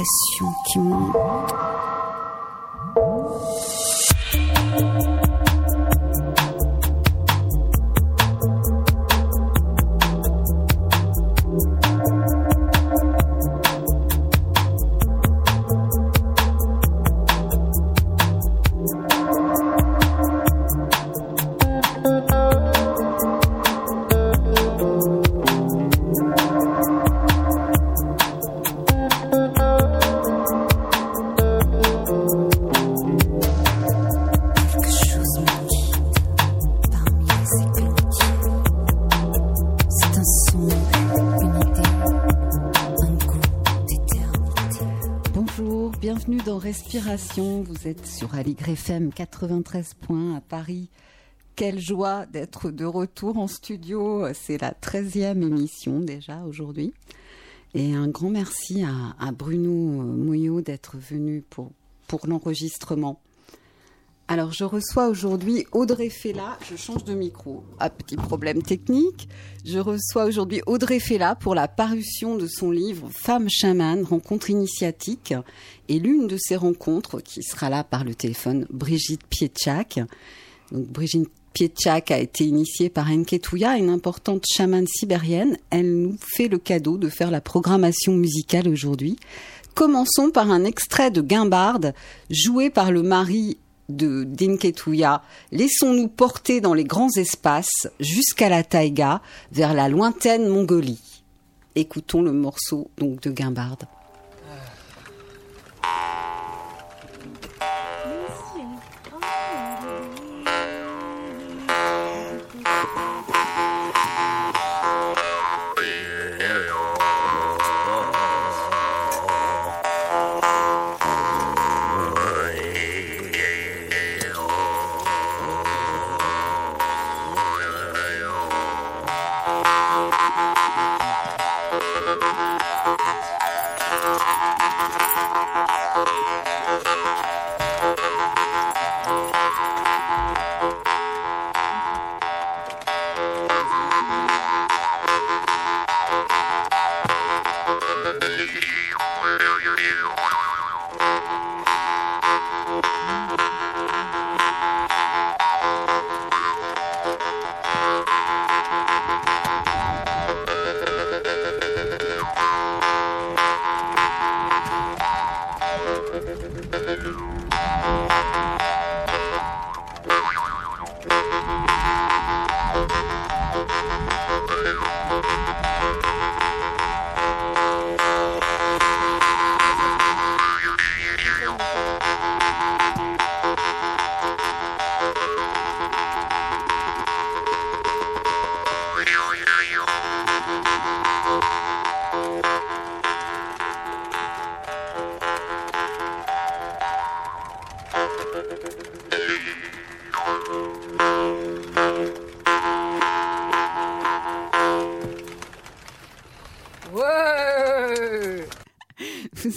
pression qui vous êtes sur Aligre FM 93 points à Paris. Quelle joie d'être de retour en studio. C'est la 13e émission déjà aujourd'hui. Et un grand merci à, Bruno Mouillot d'être venu pour l'enregistrement. Alors, je reçois aujourd'hui Audrey Fella. Je change de micro. Ah, petit problème technique. Je reçois aujourd'hui Audrey Fella pour la parution de son livre Femme chamane, rencontre initiatique. Et l'une de ces rencontres, qui sera là par le téléphone, Brigitte Pietchak. Brigitte Pietchak a été initiée par Enketouya, une importante chamane sibérienne. Elle nous fait le cadeau de faire la programmation musicale aujourd'hui. Commençons par un extrait de Guimbarde, joué par le mari de Dinketuya, laissons-nous porter dans les grands espaces jusqu'à la taïga, vers la lointaine Mongolie. Écoutons le morceau donc de Guimbarde.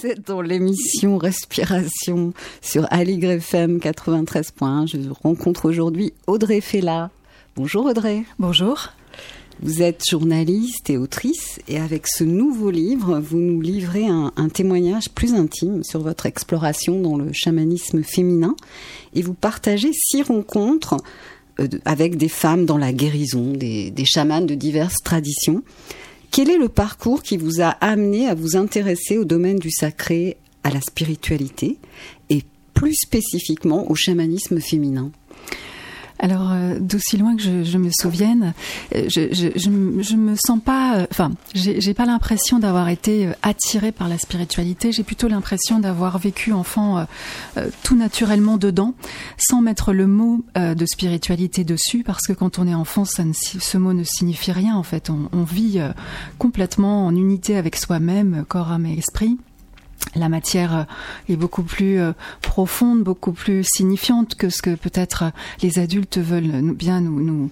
Vous êtes dans l'émission Respiration sur Aligre FM 93.1. Je rencontre aujourd'hui Audrey Fella. Bonjour Audrey. Bonjour. Vous êtes journaliste et autrice et avec ce nouveau livre, vous nous livrez un, témoignage plus intime sur votre exploration dans le chamanisme féminin et vous partagez six rencontres euh, avec des femmes dans la guérison, des, des chamanes de diverses traditions. Quel est le parcours qui vous a amené à vous intéresser au domaine du sacré, à la spiritualité et plus spécifiquement au chamanisme féminin? Alors, euh, d'aussi loin que je, me souvienne, euh, je, je, me sens pas, euh, enfin, j'ai pas l'impression d'avoir été attirée par la spiritualité. J'ai plutôt l'impression d'avoir vécu enfant tout naturellement dedans, sans mettre le mot de spiritualité dessus, parce que quand on est enfant, ça ne, ce mot ne signifie rien. En fait, on, on vit complètement en unité avec soi-même, corps, âme et esprit la matière euh, est beaucoup plus euh, profonde, beaucoup plus signifiante que ce que peut-être euh, les adultes veulent bien nous, nous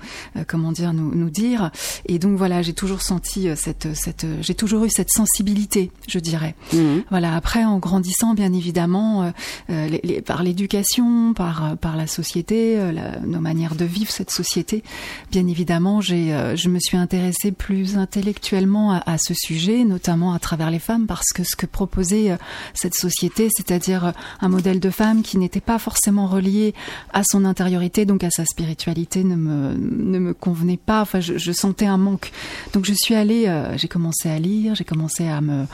comment dire, nous, nous dire. Et donc voilà, j'ai toujours senti cette, cette, j'ai toujours eu cette sensibilité, je dirais. Mhm. Voilà. Après, en grandissant, bien évidemment, les, par l'éducation, par par la société, nos manières de vivre cette société, bien évidemment, j'ai, je me suis intéressée plus intellectuellement à, à, ce sujet, notamment à travers les femmes, parce que ce que proposait cette société, c'est-à-dire un modèle de femme qui n'était pas forcément relié à son intériorité, donc à sa spiritualité, ne me, ne me convenait pas. Enfin, je, sentais un manque. Donc je suis allée, euh, j'ai commencé à lire, j'ai commencé à me,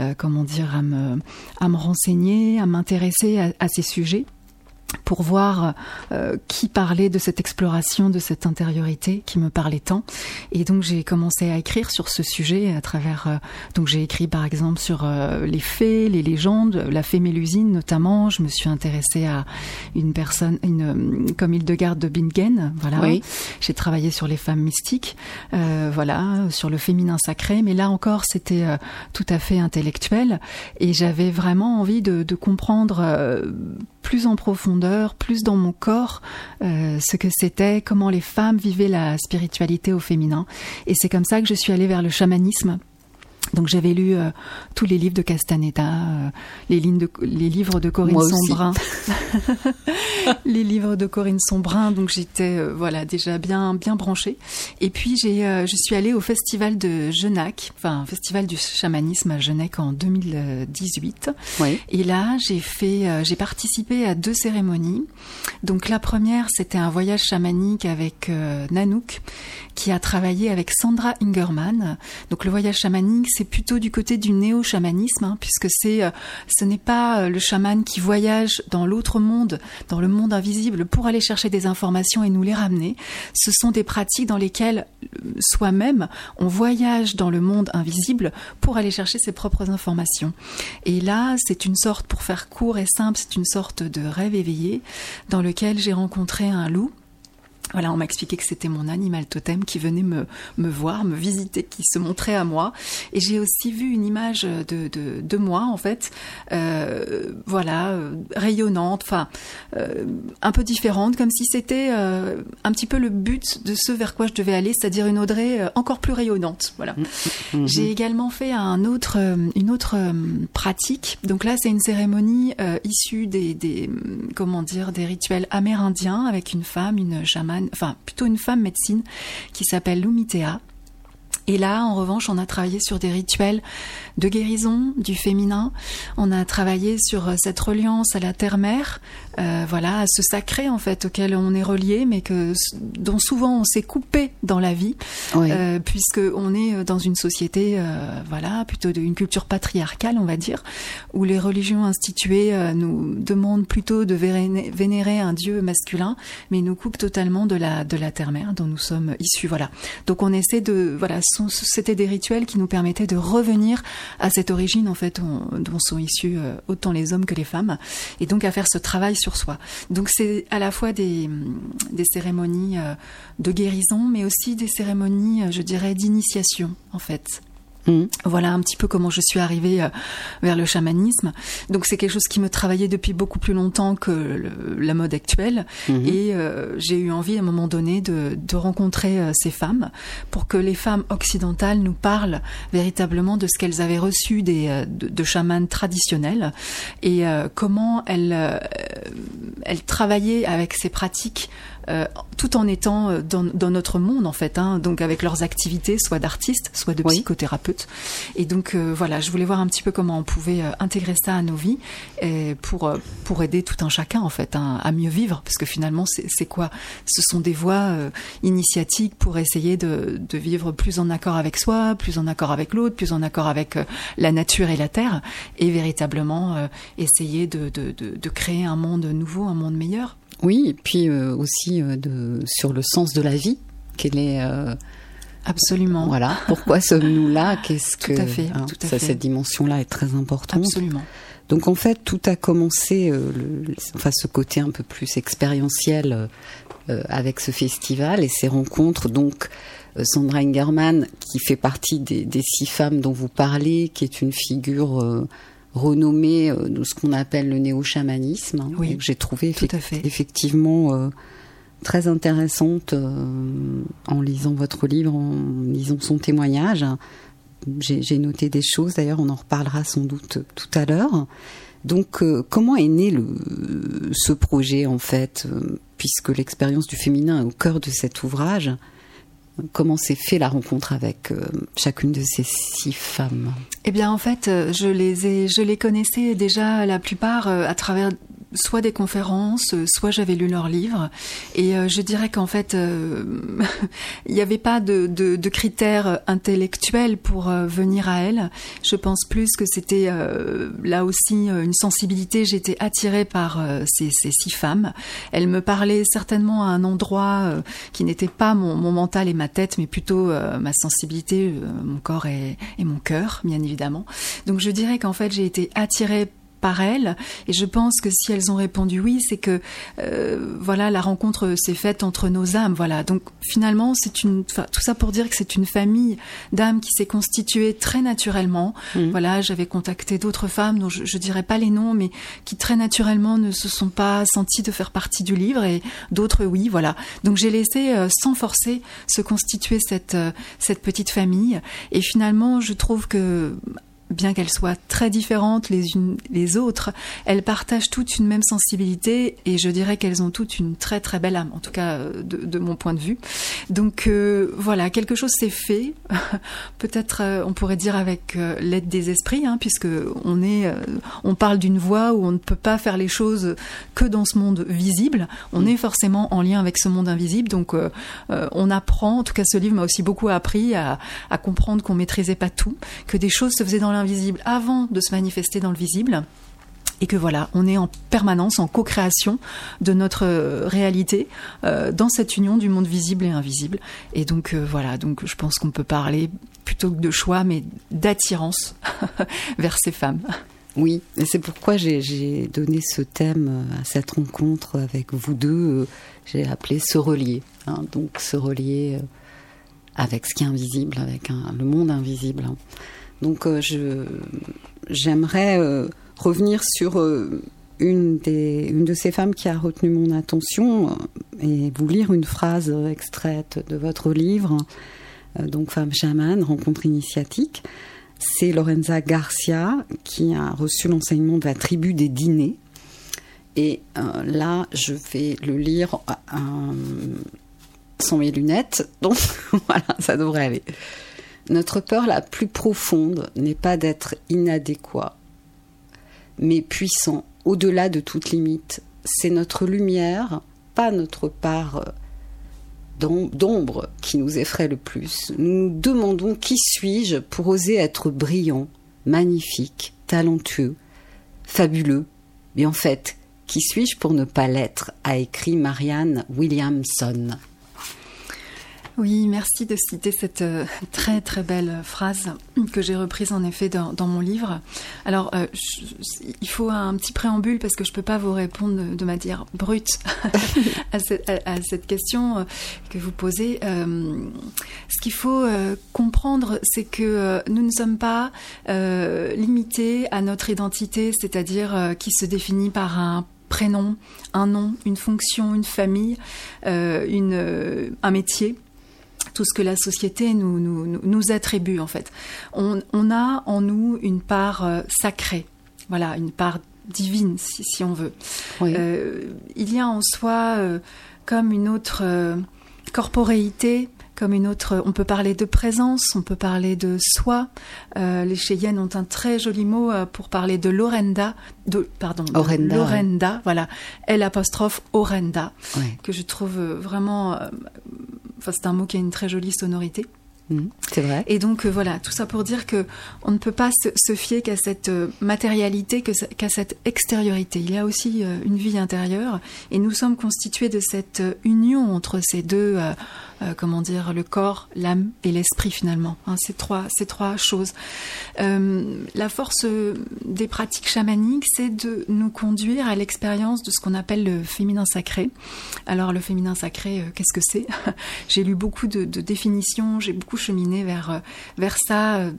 euh, comment dire, à me, à me renseigner, à m'intéresser à ces sujets pour voir euh, qui parlait de cette exploration, de cette intériorité qui me parlait tant. Et donc j'ai commencé à écrire sur ce sujet à travers. Euh, donc j'ai écrit par exemple sur euh, les fées, les légendes, la fée Mélusine notamment. Je me suis intéressée à une personne, une comme Hildegarde de Bingen. Voilà. J'ai travaillé sur les femmes mystiques, voilà, sur le féminin sacré. Mais là encore, c'était tout à fait intellectuel et j'avais vraiment envie de, de comprendre plus en profondeur, plus dans mon corps, euh, ce que c'était, comment les femmes vivaient la spiritualité au féminin. Et c'est comme ça que je suis allée vers le chamanisme donc j'avais lu euh, tous les livres de Castaneda, euh, les, les livres de Corinne Sombrin, les livres de Corinne Sombrin. Donc j'étais euh, voilà déjà bien bien branchée. Et puis j'ai je suis allée au festival de Genac, enfin festival du chamanisme à Genac en 2018. Et là j'ai fait j'ai participé à deux cérémonies. Donc la première c'était un voyage chamanique avec Nanouk qui a travaillé avec Sandra Ingerman. Donc le voyage chamanique, c'est plutôt du côté du néo-chamanisme, hein, puisque c'est, euh, ce n'est pas euh, le chaman qui voyage dans l'autre monde, dans le monde invisible, pour aller chercher des informations et nous les ramener. Ce sont des pratiques dans lesquelles euh, soi-même on voyage dans le monde invisible pour aller chercher ses propres informations. Et là, c'est une sorte, pour faire court et simple, c'est une sorte de rêve éveillé dans lequel j'ai rencontré un loup voilà, on m'a expliqué que c'était mon animal totem qui venait me, me voir, me visiter, qui se montrait à moi. Et j'ai aussi vu une image de, de, de moi, en fait, euh, voilà, euh, rayonnante, enfin, euh, un peu différente, comme si c'était euh, un petit peu le but de ce vers quoi je devais aller, c'est-à-dire une Audrey encore plus rayonnante. Voilà. Mmh, mmh, mmh. J'ai également fait un autre, une autre pratique. Donc là, c'est une cérémonie issue des, des, comment dire, des rituels amérindiens avec une femme, une chamane enfin plutôt une femme médecine qui s'appelle Lumitea. Et là, en revanche, on a travaillé sur des rituels de guérison du féminin. On a travaillé sur cette reliance à la terre-mère, euh, voilà, à ce sacré en fait auquel on est relié, mais que dont souvent on s'est coupé dans la vie, euh, puisque on est dans une société, euh, voilà, plutôt d'une culture patriarcale, on va dire, où les religions instituées euh, nous demandent plutôt de vénérer, un dieu masculin, mais nous coupent totalement de la de la terre-mère dont nous sommes issus, voilà. Donc on essaie de, voilà, c'était des rituels qui nous permettaient de revenir à cette origine en fait dont sont issus autant les hommes que les femmes, et donc à faire ce travail sur soi. Donc c'est à la fois des, des cérémonies euh, de guérison, mais aussi des cérémonies, euh, je dirais, d'initiation en fait. Mm. Voilà un petit peu comment je suis arrivée euh, vers le chamanisme. Donc c'est quelque chose qui me travaillait depuis beaucoup plus longtemps que la mode actuelle. Mm-hmm. Et euh, j'ai eu envie à un moment donné de, rencontrer euh, ces femmes pour que les femmes occidentales nous parlent véritablement de ce qu'elles avaient reçu des, de, de chamans traditionnels et comment elles, elles travaillaient avec ces pratiques euh, tout en étant euh, dans, notre monde en fait, hein, donc avec leurs activités, soit d'artistes, soit de psychothérapeutes. Et donc euh, voilà, je voulais voir un petit peu comment on pouvait intégrer ça à nos vies et pour pour aider tout un chacun en fait hein, à mieux vivre, parce que finalement c'est quoi? Ce sont des voies initiatiques pour essayer de, de, vivre plus en accord avec soi, plus en accord avec l'autre, plus en accord avec la nature et la terre, et véritablement essayer de, de, de créer un monde nouveau, un monde meilleur. Oui, et puis euh, aussi euh, de, sur le sens de la vie, quelle est euh, absolument voilà pourquoi sommes-nous là? Qu'est-ce que tout à fait, hein, tout à cette dimension-là est très importante. Absolument. Donc en fait, tout a commencé, enfin ce côté un peu plus expérientiel avec ce festival et ces rencontres. Donc Sandra Ingerman, qui fait partie des, des, six femmes dont vous parlez, qui est une figure renommée euh, de ce qu'on appelle le néo-chamanisme, hein, oui, que j'ai trouvé effectivement euh, très intéressante euh, en lisant votre livre, en lisant son témoignage. J'ai noté des choses, d'ailleurs on en reparlera sans doute tout à l'heure. Donc comment est né le, ce projet en fait, puisque l'expérience du féminin est au cœur de cet ouvrage? Comment s'est fait la rencontre avec chacune de ces six femmes? Eh bien, en fait, je les ai, je les connaissais déjà la plupart à travers soit des conférences, euh, soit j'avais lu leurs livres. Et euh, je dirais qu'en fait, euh, il n'y avait pas de, critères intellectuels pour venir à elle. Je pense plus que c'était là aussi une sensibilité. J'étais attirée par ces, six femmes. Elles me parlaient certainement à un endroit qui n'était pas mon, mental et ma tête, mais plutôt ma sensibilité, mon corps et, et mon cœur, bien évidemment. Donc je dirais qu'en fait, j'ai été attirée par elles. Et je pense que si elles ont répondu oui, c'est que euh, voilà, la rencontre s'est faite entre nos âmes. Voilà. Donc finalement, c'est une tout ça pour dire que c'est une famille d'âmes qui s'est constituée très naturellement. Mmh. Voilà, j'avais contacté d'autres femmes dont je, je dirais pas les noms, mais qui très naturellement ne se sont pas senties de faire partie du livre et d'autres oui. Voilà. Donc j'ai laissé euh, sans forcer se constituer cette euh, cette petite famille. Et finalement, je trouve que bien qu'elles soient très différentes les unes les autres, elles partagent toutes une même sensibilité et je dirais qu'elles ont toutes une très très belle âme, en tout cas euh, de, mon point de vue. Donc euh, voilà, quelque chose s'est fait, peut-être euh, on pourrait dire avec l'aide des esprits, hein, puisque on est, on parle d'une voie où on ne peut pas faire les choses que dans ce monde visible. On mm. est forcément en lien avec ce monde invisible, donc on apprend. En tout cas, ce livre m'a aussi beaucoup appris à, à comprendre qu'on maîtrisait pas tout, que des choses se faisaient dans invisible avant de se manifester dans le visible et que voilà, on est en permanence en co-création de notre euh, réalité euh, dans cette union du monde visible et invisible. Et donc euh, voilà, donc je pense qu'on peut parler plutôt que de choix, mais d'attirance vers ces femmes. Oui, et c'est pourquoi j'ai donné ce thème à cette rencontre avec vous deux. J'ai appelé se relier. Hein, donc se relier avec ce qui est invisible, avec le monde invisible. Hein. Donc euh, j'aimerais euh, revenir sur euh, une, de ces femmes qui a retenu mon attention et vous lire une phrase extraite de votre livre, donc Femme chamane, rencontre initiatique. C'est Lorenza Garcia qui a reçu l'enseignement de la tribu des dîners. Et là, je vais le lire sans mes lunettes, donc voilà, ça devrait aller. Notre peur la plus profonde n'est pas d'être inadéquat, mais puissant, au-delà de toute limite. C'est notre lumière, pas notre part euh, d'ombre qui nous effraie le plus. Nous nous demandons qui suis-je pour oser être brillant, magnifique, talentueux, fabuleux. Mais en fait, qui suis-je pour ne pas l'être a écrit Marianne Williamson. Oui, merci de citer cette euh, très très belle phrase que j'ai reprise en effet dans, mon livre. Alors, euh, il faut un petit préambule parce que je ne peux pas vous répondre de, manière brute à, cette, question euh, que vous posez. ce qu'il faut comprendre, c'est que nous ne sommes pas limités à notre identité, c'est-à-dire qui se définit par un prénom, un nom, une fonction, une famille, une, un métier tout ce que la société nous, nous, attribue en fait. On, a en nous une part euh, sacrée, voilà, une part divine si, on veut. Euh, il y a en soi euh, comme une autre corporéité comme une autre. On peut parler de présence, on peut parler de soi. les Cheyennes ont un très joli mot pour parler de l'orenda, de pardon, l'orenda, voilà, L apostrophe orenda, que je trouve vraiment Enfin, c'est un mot qui a une très jolie sonorité. Mmh, c'est vrai. Et donc euh, voilà, tout ça pour dire que on ne peut pas se, fier qu'à cette euh, matérialité, qu'à cette extériorité. Il y a aussi euh, une vie intérieure, et nous sommes constitués de cette union entre ces deux euh, comment dire, le corps, l'âme et l'esprit finalement. Hein, ces trois, trois choses. Euh, la force des pratiques chamaniques, c'est de nous conduire à l'expérience de ce qu'on appelle le féminin sacré. Alors le féminin sacré, euh, qu'est-ce que c'est? J'ai lu beaucoup de, définitions, j'ai beaucoup cheminé vers vers ça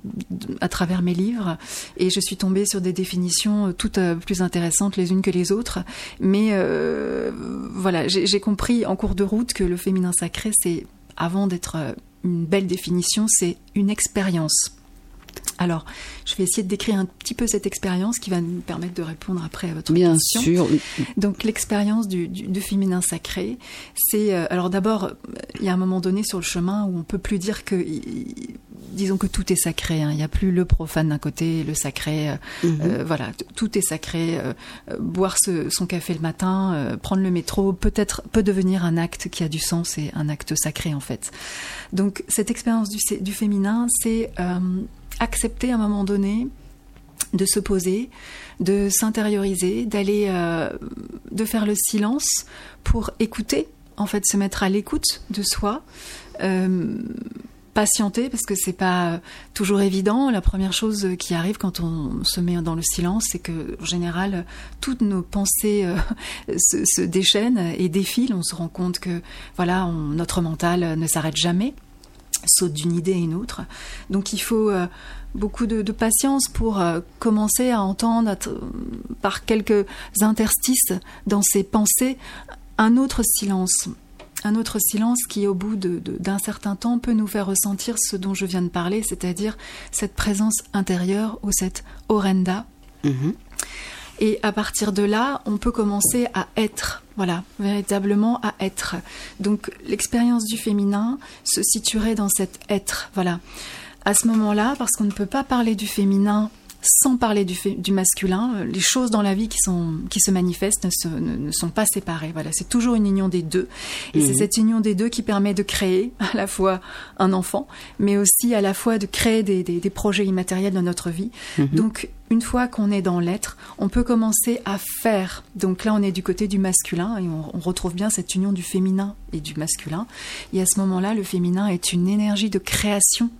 à travers mes livres, et je suis tombée sur des définitions toutes plus intéressantes les unes que les autres. Mais voilà, j'ai compris en cours de route que le féminin sacré, c'est avant d'être euh, une belle définition, c'est une expérience. Alors, je vais essayer de décrire un petit peu cette expérience qui va nous permettre de répondre après à votre Bien question. sûr. Donc, l'expérience du, du, féminin sacré, c'est euh, alors d'abord, il y a un moment donné sur le chemin où on peut plus dire que, disons que tout est sacré. Hein. Il n'y a plus le profane d'un côté, le sacré. Euh, mhm. euh, voilà, tout est sacré. boire son café le matin, prendre le métro, peut-être peut devenir un acte qui a du sens et un acte sacré en fait. Donc, cette expérience du, du féminin, c'est accepter à un moment donné de se poser, de s'intérioriser, d'aller, euh, de faire le silence pour écouter, en fait, se mettre à l'écoute de soi. Euh, patienter parce que c'est pas toujours évident. La première chose qui arrive quand on se met dans le silence, c'est que en général toutes nos pensées euh, se, déchaînent et défilent. On se rend compte que voilà, notre mental ne s'arrête jamais saute d'une idée à une autre. Donc il faut euh, beaucoup de, patience pour euh, commencer à entendre par quelques interstices dans ses pensées un autre silence. Un autre silence qui, au bout d'un certain temps, peut nous faire ressentir ce dont je viens de parler, c'est-à-dire cette présence intérieure ou cette orenda. Mm-hmm. Et à partir de là, on peut commencer à être, voilà, véritablement à être. Donc l'expérience du féminin se situerait dans cet être, voilà. À ce moment-là, parce qu'on ne peut pas parler du féminin sans parler du, du, masculin, euh, les choses dans la vie qui, sont, qui se manifestent ne, ne, sont pas séparées. Voilà, c'est toujours une union des deux. Et c'est mhm. cette union des deux qui permet de créer à la fois un enfant, mais aussi à la fois de créer des, des, des projets immatériels dans notre vie. Mhm. Donc, une fois qu'on est dans l'être, on peut commencer à faire. Donc là, on est du côté du masculin et on, on retrouve bien cette union du féminin et du masculin. Et à ce moment-là, le féminin est une énergie de création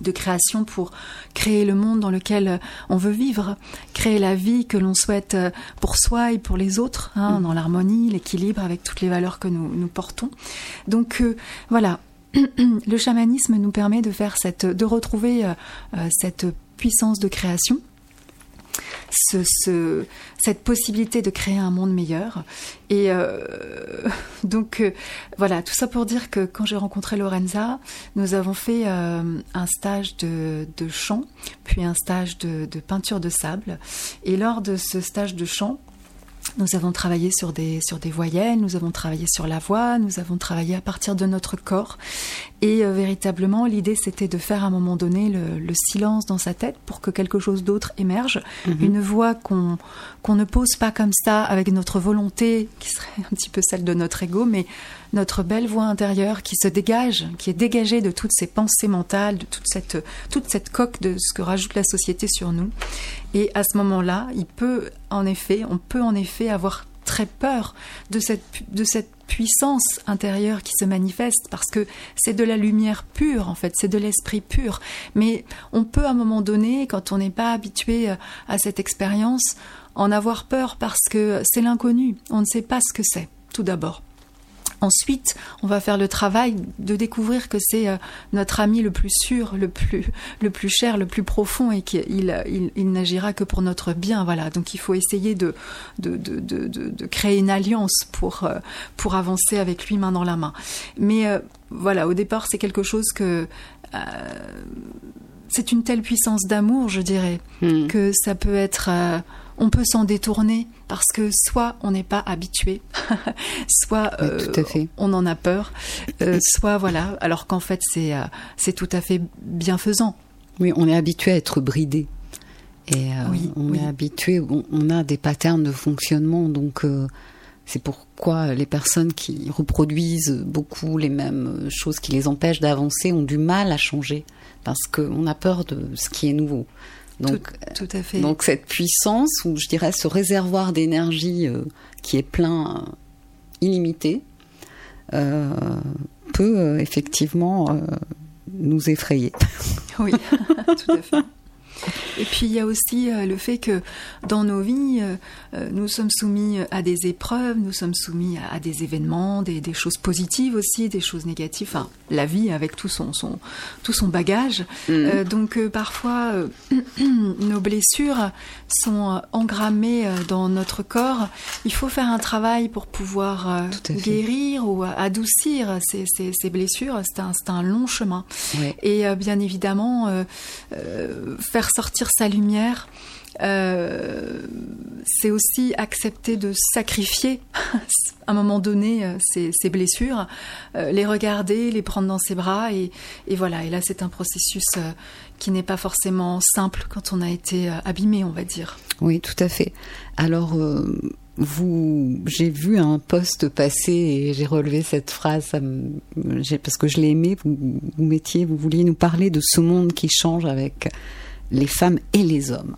de création pour créer le monde dans lequel euh, on veut vivre, créer la vie que l'on souhaite euh, pour soi et pour les autres, hein, mm. dans l'harmonie, l'équilibre avec toutes les valeurs que nous, nous portons. Donc euh, voilà, le chamanisme nous permet de faire cette, de retrouver cette puissance de création ce, cette possibilité de créer un monde meilleur. Et euh, donc euh, voilà, tout ça pour dire que quand j'ai rencontré Lorenza, nous avons fait euh, un stage de, de, chant, puis un stage de, de peinture de sable. Et lors de ce stage de chant, nous avons travaillé sur des, sur des voyelles, nous avons travaillé sur la voix, nous avons travaillé à partir de notre corps. Et euh, véritablement, l'idée, c'était de faire à un moment donné le, silence dans sa tête pour que quelque chose d'autre émerge. Mhm. Une voix qu'on qu'on ne pose pas comme ça avec notre volonté, qui serait un petit peu celle de notre ego, mais notre belle voix intérieure qui se dégage, qui est dégagée de toutes ces pensées mentales, de toute cette, toute cette coque de ce que rajoute la société sur nous. Et à ce moment-là, il peut en effet, on peut en effet avoir très peur de cette, de cette puissance intérieure qui se manifeste parce que c'est de la lumière pure en fait, c'est de l'esprit pur. Mais on peut à un moment donné, quand on n'est pas habitué à cette expérience, en avoir peur parce que c'est l'inconnu, on ne sait pas ce que c'est, tout d'abord. Ensuite, on va faire le travail de découvrir que c'est euh, notre ami le plus sûr, le plus, le plus cher, le plus profond et qu'il il, n'agira que pour notre bien. Voilà. Donc il faut essayer de, de, de, de créer une alliance pour, euh, pour avancer avec lui main dans la main. Mais euh, voilà, au départ, c'est quelque chose que. c'est une telle puissance d'amour, je dirais, hmm. que ça peut être on peut s'en détourner parce que soit on n'est pas habitué, soit euh, on en a peur, euh, soit voilà, alors qu'en fait c'est euh, c'est tout à fait bienfaisant. Oui, on est habitué à être bridé. Et on est habitué, on, a des patterns de fonctionnement, donc c'est pourquoi les personnes qui reproduisent beaucoup les mêmes choses qui les empêchent d'avancer ont du mal à changer, parce qu'on a peur de ce qui est nouveau. Donc, tout, à fait. donc cette puissance, ou je dirais ce réservoir d'énergie euh, qui est plein, euh, illimité, euh, peut effectivement nous effrayer. Oui, tout à fait. Et puis il y a aussi euh, le fait que dans nos vies, euh, nous sommes soumis à des épreuves, nous sommes soumis à, des événements, des, choses positives aussi, des choses négatives. Enfin, la vie avec tout son, son tout son bagage. Mm. donc parfois, nos blessures sont engrammées dans notre corps. Il faut faire un travail pour pouvoir guérir ou adoucir ces, ces, blessures. C'est un, un, long chemin. Et bien évidemment, faire sortir sa lumière, euh, c'est aussi accepter de sacrifier à un moment donné euh, ces, blessures, euh, les regarder, les prendre dans ses bras et, voilà. Et là, c'est un processus qui n'est pas forcément simple quand on a été abîmé, on va dire. Oui, tout à fait. Alors. vous, j'ai vu un poste passer et j'ai relevé cette phrase parce que je l'ai aimé. Vous mettiez, vous vouliez nous parler de ce monde qui change avec les femmes et les hommes.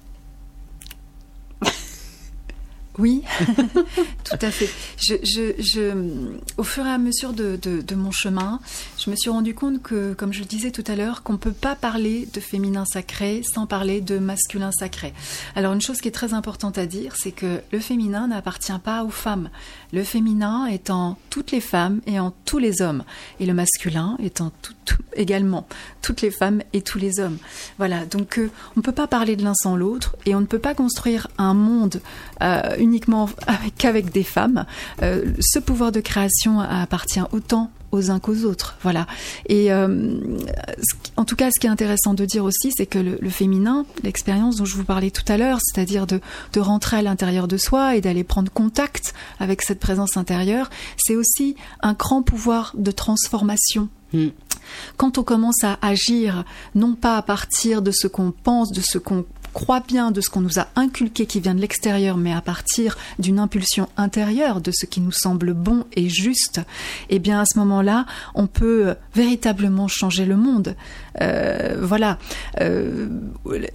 Oui, tout à fait. Je, au fur et à mesure de, mon chemin, je me suis rendu compte que, comme je le disais tout à l'heure, qu'on ne peut pas parler de féminin sacré sans parler de masculin sacré. Alors une chose qui est très importante à dire, c'est que le féminin n'appartient pas aux femmes. Le féminin est en toutes les femmes et en tous les hommes. Et le masculin est en également toutes les femmes et tous les hommes. Voilà, donc euh, on ne peut pas parler de l'un sans l'autre et on ne peut pas construire un monde euh, uniquement qu'avec des femmes. Euh, ce pouvoir de création appartient autant aux uns qu'aux autres. Voilà. Et en tout cas, ce qui est intéressant de dire aussi, c'est que le, féminin, l'expérience dont je vous parlais tout à l'heure, c'est-à-dire de, rentrer à l'intérieur de soi et d'aller prendre contact avec cette présence intérieure, c'est aussi un grand pouvoir de transformation. Hmm. Quand on commence à agir, non pas à partir de ce qu'on pense, de ce qu'on croit bien de ce qu'on nous a inculqué qui vient de l'extérieur, mais à partir d'une impulsion intérieure de ce qui nous semble bon et juste, eh bien à ce moment-là, on peut véritablement changer le monde. Euh, voilà, euh,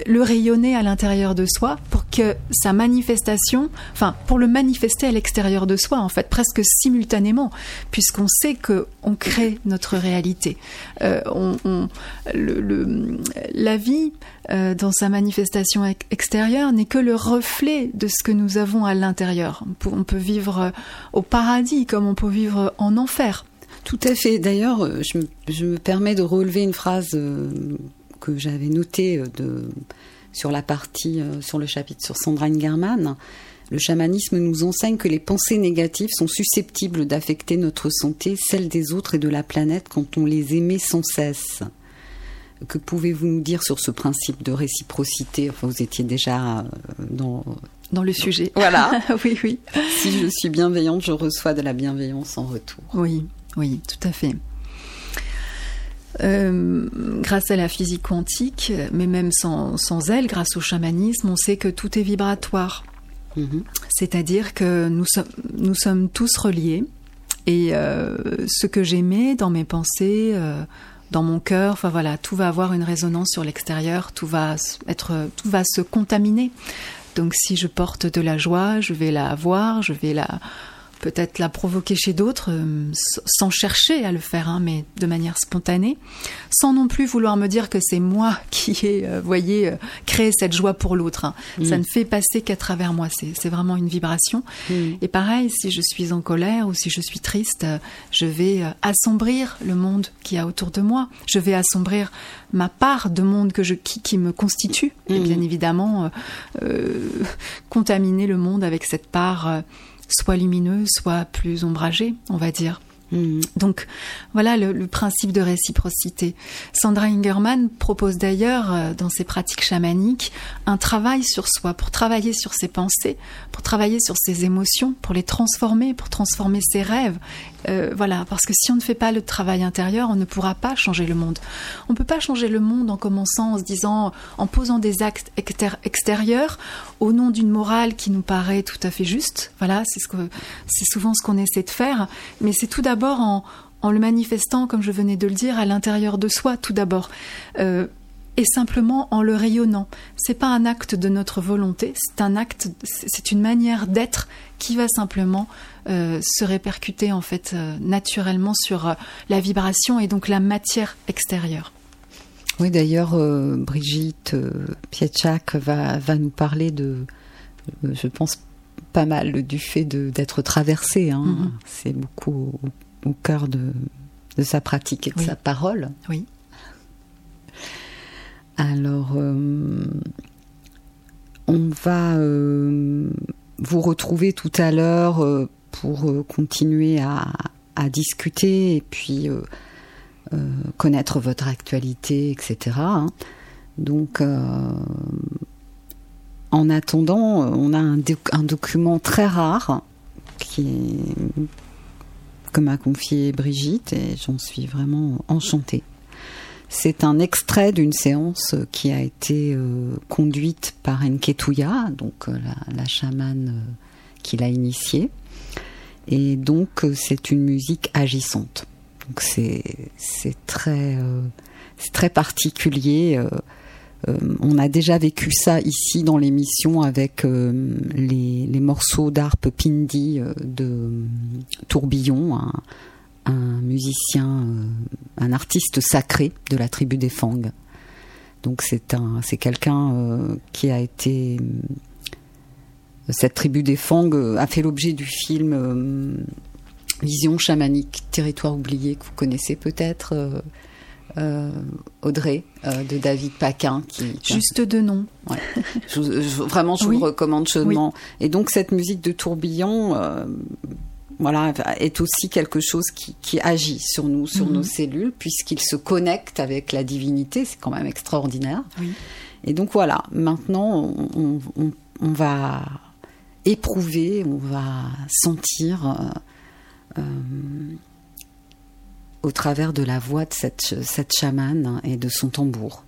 le rayonner à l'intérieur de soi pour que sa manifestation, enfin pour le manifester à l'extérieur de soi, en fait, presque simultanément, puisqu'on sait que on crée notre réalité. Euh, on, le, la vie dans sa manifestation extérieure n'est que le reflet de ce que nous avons à l'intérieur. On peut vivre au paradis comme on peut vivre en enfer. Tout à fait. D'ailleurs, euh, je, me permets de relever une phrase euh, que j'avais notée euh, de, sur la partie, sur le chapitre sur Sandra Ingerman. Le chamanisme nous enseigne que les pensées négatives sont susceptibles d'affecter notre santé, celle des autres et de la planète quand on les émet sans cesse. Que pouvez-vous nous dire sur ce principe de réciprocité? Enfin, vous étiez déjà dans dans le sujet. Voilà. oui, oui. Si je suis bienveillante, je reçois de la bienveillance en retour. Oui. Oui, tout à fait. Euh, grâce à la physique quantique, mais même sans, elle, grâce au chamanisme, on sait que tout est vibratoire. Mhm. C'est-à-dire que nous, nous, sommes tous reliés. Et euh, ce que j'aimais dans mes pensées, euh, dans mon cœur, enfin voilà, tout va avoir une résonance sur l'extérieur, tout va être, tout va se contaminer. Donc si je porte de la joie, je vais la avoir, je vais la peut-être la provoquer chez d'autres euh, sans chercher à le faire, hein, mais de manière spontanée, sans non plus vouloir me dire que c'est moi qui ai, euh, voyez, euh, créé cette joie pour l'autre. Hein. Mm. Ça ne fait passer qu'à travers moi. C'est vraiment une vibration. Mm. Et pareil, si je suis en colère ou si je suis triste, je vais assombrir le monde qui a autour de moi. Je vais assombrir ma part de monde que je, qui, me constitue. Et mm. bien évidemment, contaminer le monde avec cette part soit lumineux, soit plus ombragé, on va dire. Mm. Donc voilà le, principe de réciprocité. Sandra Ingerman propose d'ailleurs euh, dans ses pratiques chamaniques un travail sur soi, pour travailler sur ses pensées, pour travailler sur ses émotions, pour les transformer, pour transformer ses rêves euh, voilà, parce que si on ne fait pas le travail intérieur, on ne pourra pas changer le monde. On ne peut pas changer le monde en commençant en se disant, en posant des actes extérieurs au nom d'une morale qui nous paraît tout à fait juste. Voilà, c'est ce c'est souvent ce qu'on essaie de faire. Mais c'est tout d'abord en, le manifestant, comme je venais de le dire, à l'intérieur de soi, tout d'abord. Euh, et simplement en le rayonnant. C'est pas un acte de notre volonté, c'est un acte, c'est une manière d'être qui va simplement euh, se répercuter en fait euh, naturellement sur euh, la vibration et donc la matière extérieure. Oui, d'ailleurs, Brigitte Pietchak va, va nous parler de, je pense, pas mal du fait d'être traversée. Hein. Mm-hmm. C'est beaucoup au, cœur de, de, sa pratique et de sa parole. Oui. Alors, euh, on va euh, vous retrouver tout à l'heure euh, pour continuer à, discuter et puis connaître votre actualité, etc. Hein. Donc, en attendant, on a un, un, document très rare qui que m'a confié Brigitte et j'en suis vraiment enchantée. C'est un extrait d'une séance qui a été euh, conduite par Nketouya, donc euh, la, chamane euh, qui l'a initiée. Et donc c'est une musique agissante. Donc c'est très très particulier. On a déjà vécu ça ici dans l'émission avec les, les, morceaux d'arpe pindi de Tourbillon, un musicien, euh, un artiste sacré de la tribu des Fang. Donc c'est un, quelqu'un euh, qui a été euh, cette tribu des Fang a fait l'objet du film Vision chamanique, territoire oublié que vous connaissez peut-être. Audrey de David Paquin. Qui, Juste de nom. vraiment, je vous le recommande chaudement. Et donc cette musique de tourbillon, voilà, est aussi quelque chose qui, agit sur nous, sur nos mhm. cellules, puisqu'il se connecte avec la divinité. C'est quand même extraordinaire. Et donc voilà, maintenant, on, va éprouver, on va sentir euh, euh, au travers de la voix de cette, chamane et de son tambour.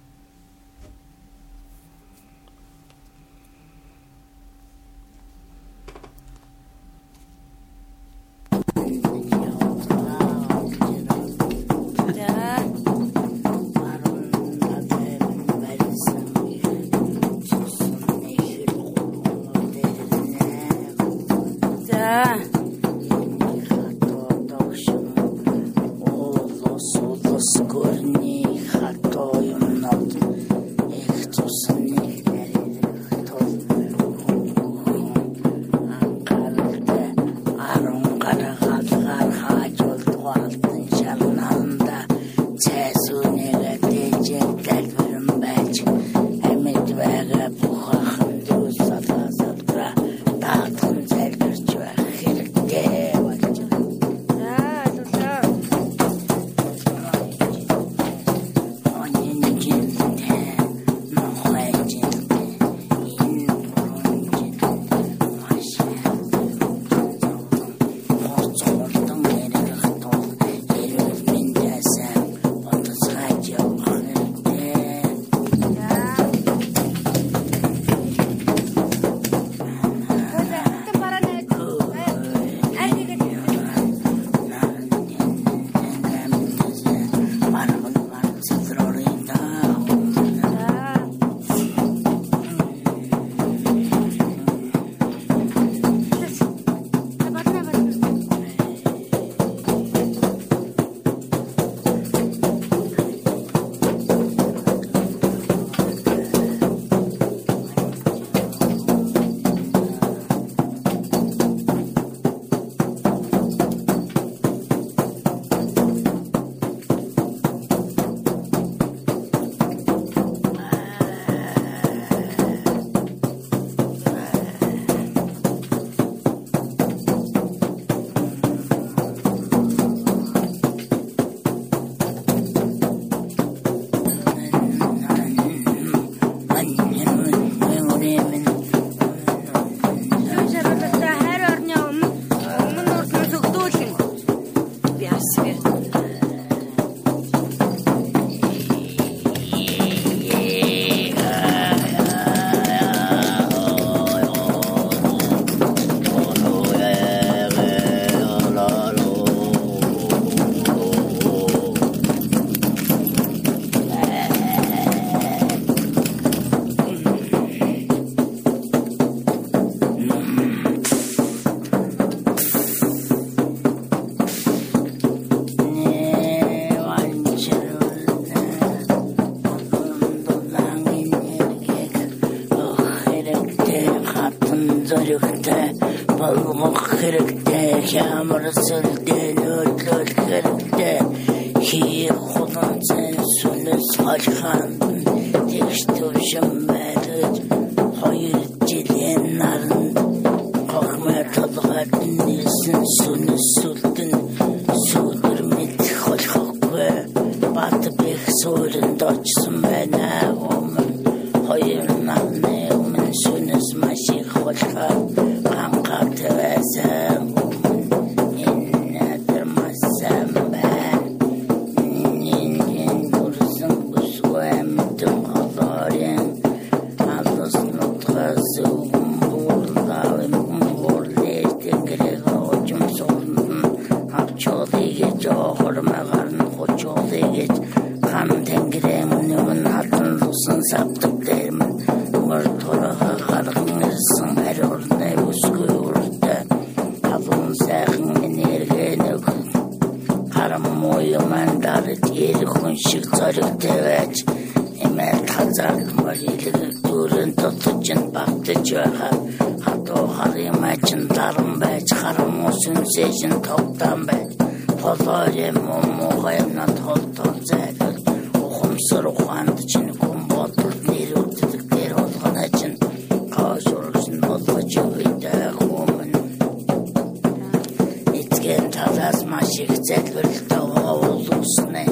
нэгэн талаас маш их зэлгэрлдэг олон уснаа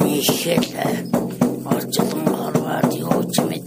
нэхэл орчлон орваад юу ч мэд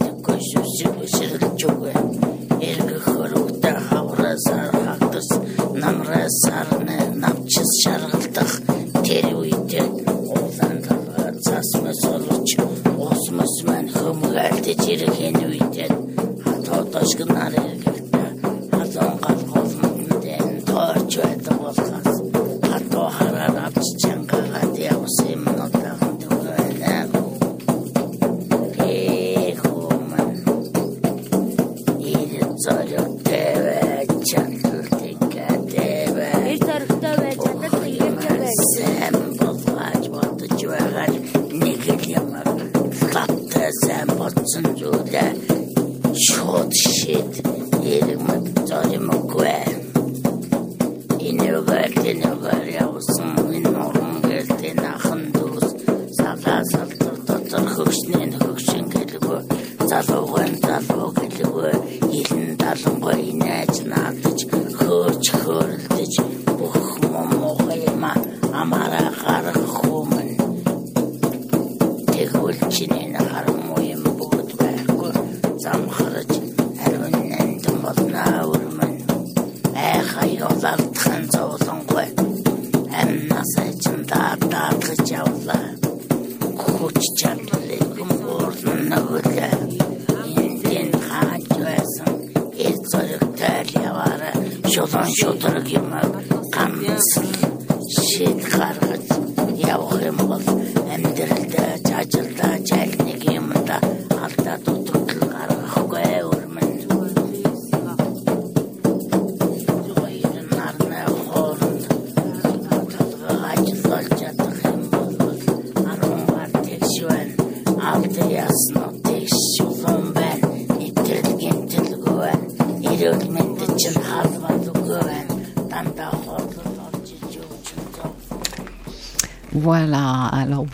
амьдралдаа цаажилдаа чалныг юмда алдаад өдрөө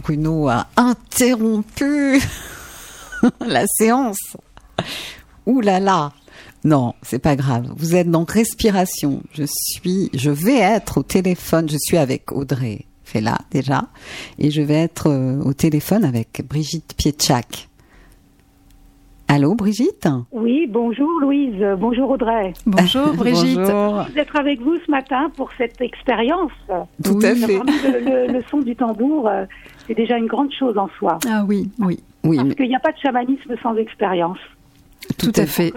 Bruno a interrompu la séance. Ouh là là. Non, c'est pas grave. Vous êtes dans respiration. Je suis, je vais être au téléphone. Je suis avec Audrey Fella déjà, et je vais être euh, au téléphone avec Brigitte Pietchak. Allô, Brigitte? Oui, bonjour Louise, bonjour Audrey. Bonjour Brigitte. Bonjour. D'être avec vous ce matin pour cette expérience. Tout à fait. Le, son du tambour, euh, c'est déjà une grande chose en soi. Ah oui, oui. oui Parce qu'il n'y a pas de chamanisme sans expérience. Tout, à fait.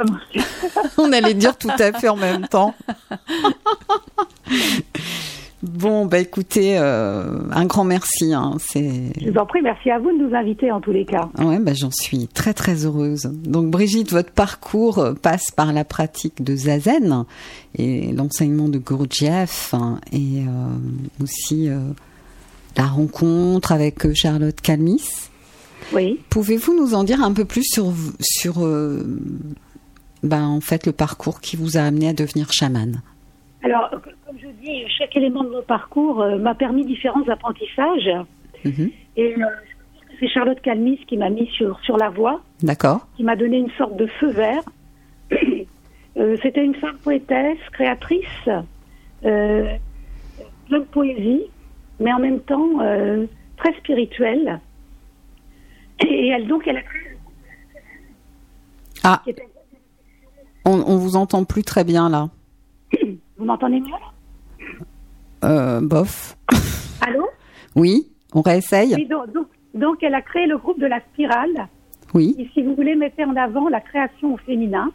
On allait dire tout à fait en même temps. Bon, bah écoutez, euh, un grand merci. Hein, Je vous en prie, merci à vous de nous inviter en tous les cas. Ouais, bah, j'en suis très très heureuse. Donc Brigitte, votre parcours passe par la pratique de Zazen et l'enseignement de Gurdjieff hein, et euh, aussi euh, la rencontre avec Charlotte Calmis. Oui. Pouvez-vous nous en dire un peu plus sur sur bah, en fait le parcours qui vous a amené à devenir chamane? Alors, comme je dis, chaque élément de mon parcours euh, m'a permis différents apprentissages. Mhm. Et euh, c'est Charlotte Calmis qui m'a mis sur, sur la voie, D'accord. qui m'a donné une sorte de feu vert. Euh, C'était une femme poétesse, créatrice, euh, pleine de poésie, mais en même temps euh, très spirituelle. Et elle, donc, elle a créé Ah, on, on vous entend plus très bien là. Vous m'entendez mieux? Euh, bof. Allô? Oui, on réessaye. Oui, donc, donc- donc, elle a créé le groupe de la Spirale, Oui, qui, si vous voulez, mettait en avant la création au féminin.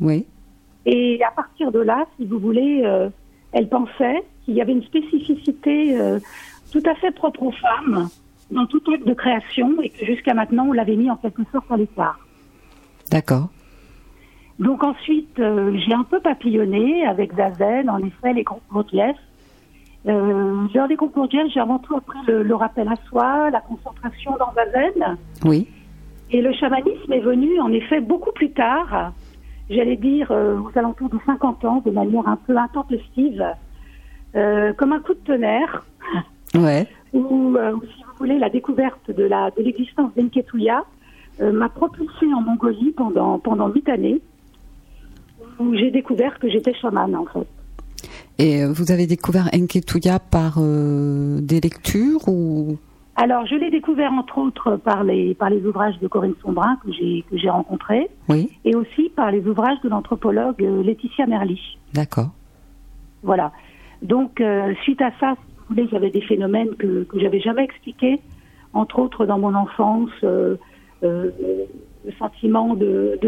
oui. Et à partir de là, si vous voulez, euh, elle pensait qu'il y avait une spécificité euh, tout à fait propre aux femmes dans tout acte de création et que jusqu'à maintenant, on l'avait mis en quelque sorte à l'écart. D'accord. Donc ensuite, euh, j'ai un peu papillonné avec Zazen, en effet, les groupes Gurdjieff. Euh, lors des groupes Gurdjieff, j'ai avant tout appris le, le rappel à soi, la concentration dans Zazen. Oui, Et le chamanisme est venu, en effet, beaucoup plus tard, j'allais dire euh, aux alentours de 50 ans, de manière un peu intempestive, euh, comme un coup de tonnerre, ouais. où, euh, si vous voulez, la découverte de la de l'existence d'Enketuya euh, m'a propulsée en Mongolie pendant pendant huit années, où j'ai découvert que j'étais chamane, en fait. Et vous avez découvert Enketuya par des lectures ou? Alors, je l'ai découvert entre autres par les par les ouvrages de Corinne Sombrin que j'ai que j'ai rencontrés, Oui, et aussi par les ouvrages de l'anthropologue Laetitia Merlich. d'accord. Voilà. Donc, euh, suite à ça, si vous voulez, j'avais des phénomènes que, que j'avais jamais expliqués, entre autres dans mon enfance, euh, euh, le sentiment de,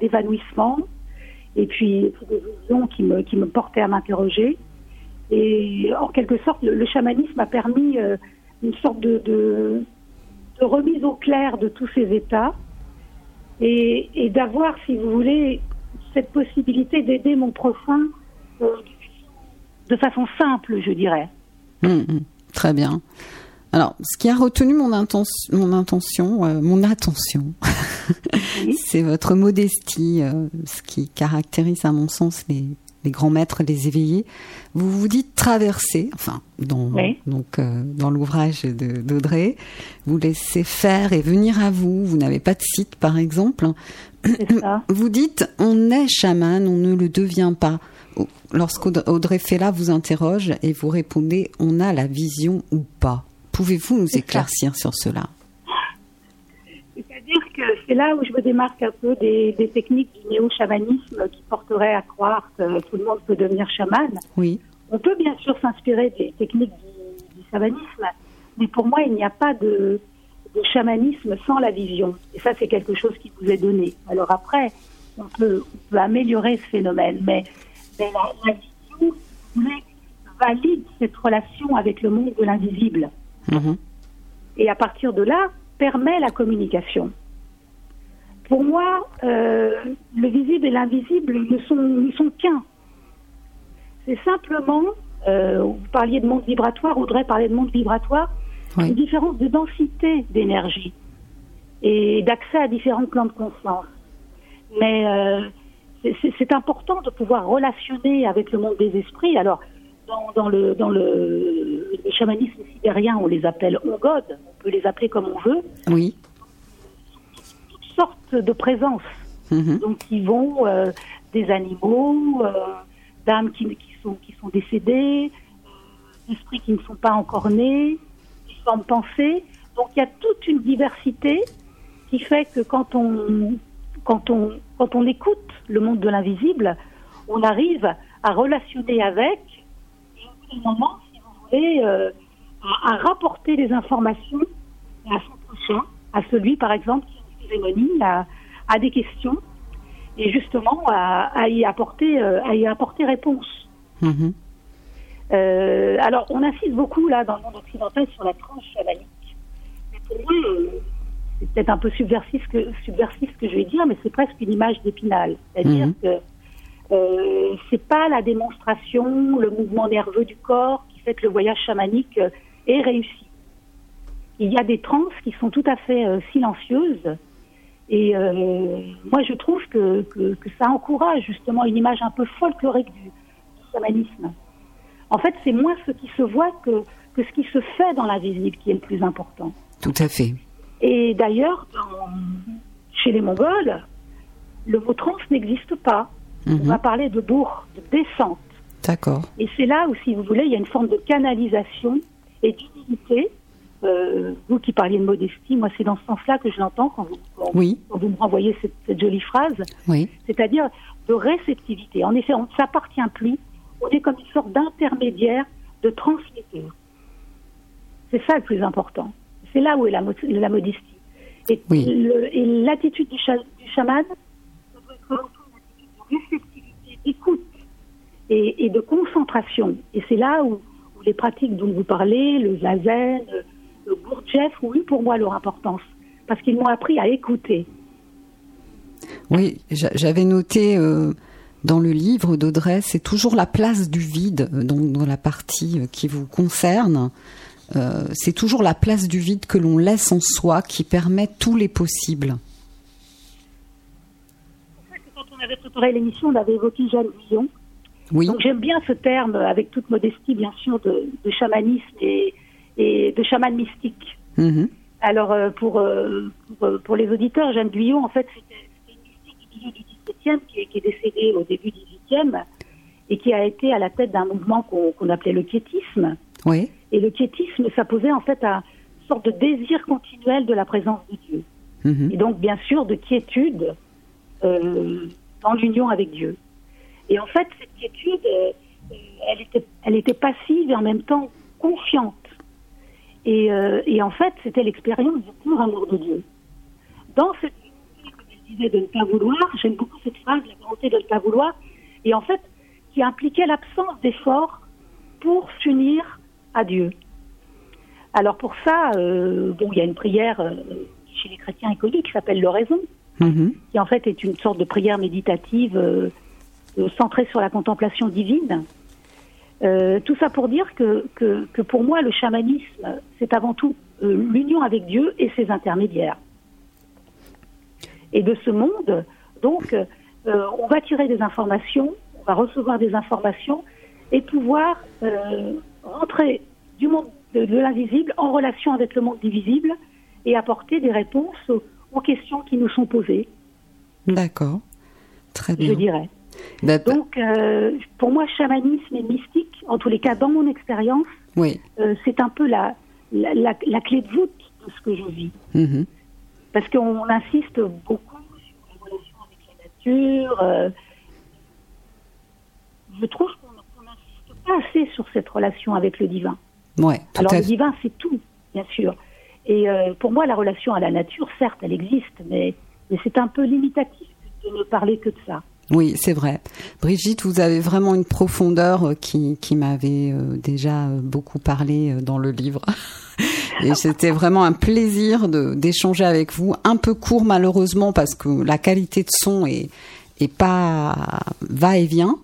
d'évanouissement, et puis, des visions qui me, qui me portaient à m'interroger. Et en quelque sorte, le, chamanisme a permis une sorte de, de, remise au clair de tous ces états. Et, d'avoir, si vous voulez, cette possibilité d'aider mon prochain de façon simple, je dirais. Hum, hum, très bien. Alors, ce qui a retenu mon, intention, mon intention, euh, mon attention, Oui. c'est votre modestie, euh, ce qui caractérise à mon sens les, les grands maîtres, les éveillés. Vous vous dites traverser, enfin, dans, Oui. donc, euh, dans l'ouvrage d'Audrey, vous laissez faire et venir à vous. Vous n'avez pas de site, par exemple. Ça. Vous dites, on est chaman, on ne le devient pas. Lorsqu'Audrey Fella vous interroge et vous répondez, on a la vision ou pas. Pouvez-vous nous ça. éclaircir sur cela? C'est là où je me démarque un peu des, des techniques du néo-chamanisme qui porteraient à croire que tout le monde peut devenir chaman. Oui, On peut bien sûr s'inspirer des techniques du, du chamanisme, mais pour moi, il n'y a pas de, de chamanisme sans la vision. Et ça, c'est quelque chose qui vous est donné. Alors après, on peut, on peut améliorer ce phénomène, mais, mais la, la vision, valide cette relation avec le monde de l'invisible. Mhm. Et à partir de là, permet la communication. Pour moi, euh, le visible et l'invisible ne sont, ne sont qu'un. C'est simplement, euh, vous parliez de monde vibratoire, Audrey parlait de monde vibratoire, Oui. une différence de densité d'énergie et d'accès à différents plans de conscience. Mais euh, c'est- important de pouvoir relationner avec le monde des esprits. Alors, dans, dans le, dans le, le chamanisme sibérien, on les appelle ongod, on peut les appeler comme on veut, oui. Sortes de présences. Mhm. Donc, ils vont euh, des animaux, euh, d'âmes qui, qui, sont, qui sont décédées, euh, d'esprits qui ne sont pas encore nés, des formes pensées. Donc, il y a toute une diversité qui fait que quand on, quand on, quand on écoute le monde de l'invisible, on arrive à relationner avec, et au bout moment, si vous voulez, euh, à, à rapporter les informations à son prochain, à celui, par exemple, qui cérémonie, à, à des questions, et justement à, à y apporter, euh, à y apporter réponse. Mhm. Euh, alors, on insiste beaucoup là dans le monde occidental sur la tranche chamanique. Mais pour moi, euh, c'est peut-être un peu subversif que, subversif ce que je vais dire, mais c'est presque une image d'épinal. C'est-à-dire Mhm. que euh, c'est pas la démonstration, le mouvement nerveux du corps qui fait que le voyage chamanique est réussi. Il y a des transes qui sont tout à fait silencieuses. Et euh, moi, je trouve que, que, que ça encourage justement une image un peu folklorique du, du chamanisme. En fait, c'est moins ce qui se voit que, que ce qui se fait dans l'invisible qui est le plus important. Tout à fait. Et d'ailleurs, chez les Mongols, le mot trans n'existe pas. On Mhm. va parler de bourg, de descente. D'accord. Et c'est là où, si vous voulez, il y a une forme de canalisation et d'humilité. Euh, vous qui parliez de modestie, moi c'est dans ce sens-là que je l'entends quand vous, quand- Oui, quand vous me renvoyez cette, cette jolie phrase, oui. c'est-à-dire de réceptivité. En effet, on ne s'appartient plus, on est comme une sorte d'intermédiaire, de transmetteur. C'est ça le plus important. C'est là où est la, mo- la modestie. Et, Oui. l'attitude du, cha- du chaman tout une attitude de réceptivité, d'écoute et, et de concentration. Et c'est là où, où les pratiques dont vous parlez, le zazen, Gurdjieff, ont eu pour moi leur importance. Parce qu'ils m'ont appris à écouter. Oui, j'a- j'avais noté euh, dans le livre d'Audrey, c'est toujours la place du vide, euh, donc dans la partie euh, qui vous concerne. Euh, c'est toujours la place du vide que l'on laisse en soi qui permet tous les possibles. Quand on avait préparé l'émission, on avait évoqué Jeanne Guillon. Oui, Donc j'aime bien ce terme, avec toute modestie bien sûr, de, de chamanisme et, et de chaman mystique. Mhm. Alors euh, pour, euh, pour, euh, pour les auditeurs, Jeanne Guyon, en fait, c'était une mystique du milieu du XVIIe qui, est- qui est décédée au début du XVIIIe et qui a été à la tête d'un mouvement qu'on appelait le quiétisme. oui, Et le quiétisme s'apposait en fait à une sorte de désir continuel de la présence de Dieu. Mhm. Et donc, bien sûr, de quiétude euh, dans l'union avec Dieu. Et en fait, cette quiétude, euh, elle, était, elle était passive et en même temps confiante. Et, euh, et en fait, c'était l'expérience du pur amour de Dieu. Dans cette volonté, comme elle disait, de ne pas vouloir, j'aime beaucoup cette phrase, la volonté de ne pas vouloir, et en fait, qui impliquait l'absence d'effort pour s'unir à Dieu. Alors pour ça, euh, bon, il y a une prière euh, chez les chrétiens inconnus qui s'appelle l'oraison, Mhm. qui en fait est une sorte de prière méditative euh, centrée sur la contemplation divine. Euh, tout ça pour dire que, que, que pour moi, le chamanisme, c'est avant tout euh, l'union avec Dieu et ses intermédiaires. Et de ce monde, donc, euh, on va tirer des informations, on va recevoir des informations et pouvoir rentrer du monde de, de l'invisible en relation avec le monde divisible et apporter des réponses aux, aux questions qui nous sont posées, D'accord. Très je bien. dirais. Donc, euh, pour moi, chamanisme et mystique, en tous les cas, dans mon expérience, oui. euh, c'est un peu la, la, la- la clé de voûte de ce que je vis. Mhm. Parce qu'on insiste beaucoup sur la relation avec la nature. euh, je trouve qu'on n'insiste pas assez sur cette relation avec le divin. Ouais, tout Alors, à le divin, c'est tout, bien sûr. Et pour moi, la relation à la nature, certes, elle existe, mais, mais c'est un peu limitatif de ne parler que de ça. Oui, c'est vrai. Brigitte, vous avez vraiment une profondeur euh, qui, qui m'avait euh, déjà euh, beaucoup parlé dans le livre. Et c'était vraiment un plaisir d'échanger avec vous. Un peu court malheureusement parce que la qualité de son est, est pas va et vient.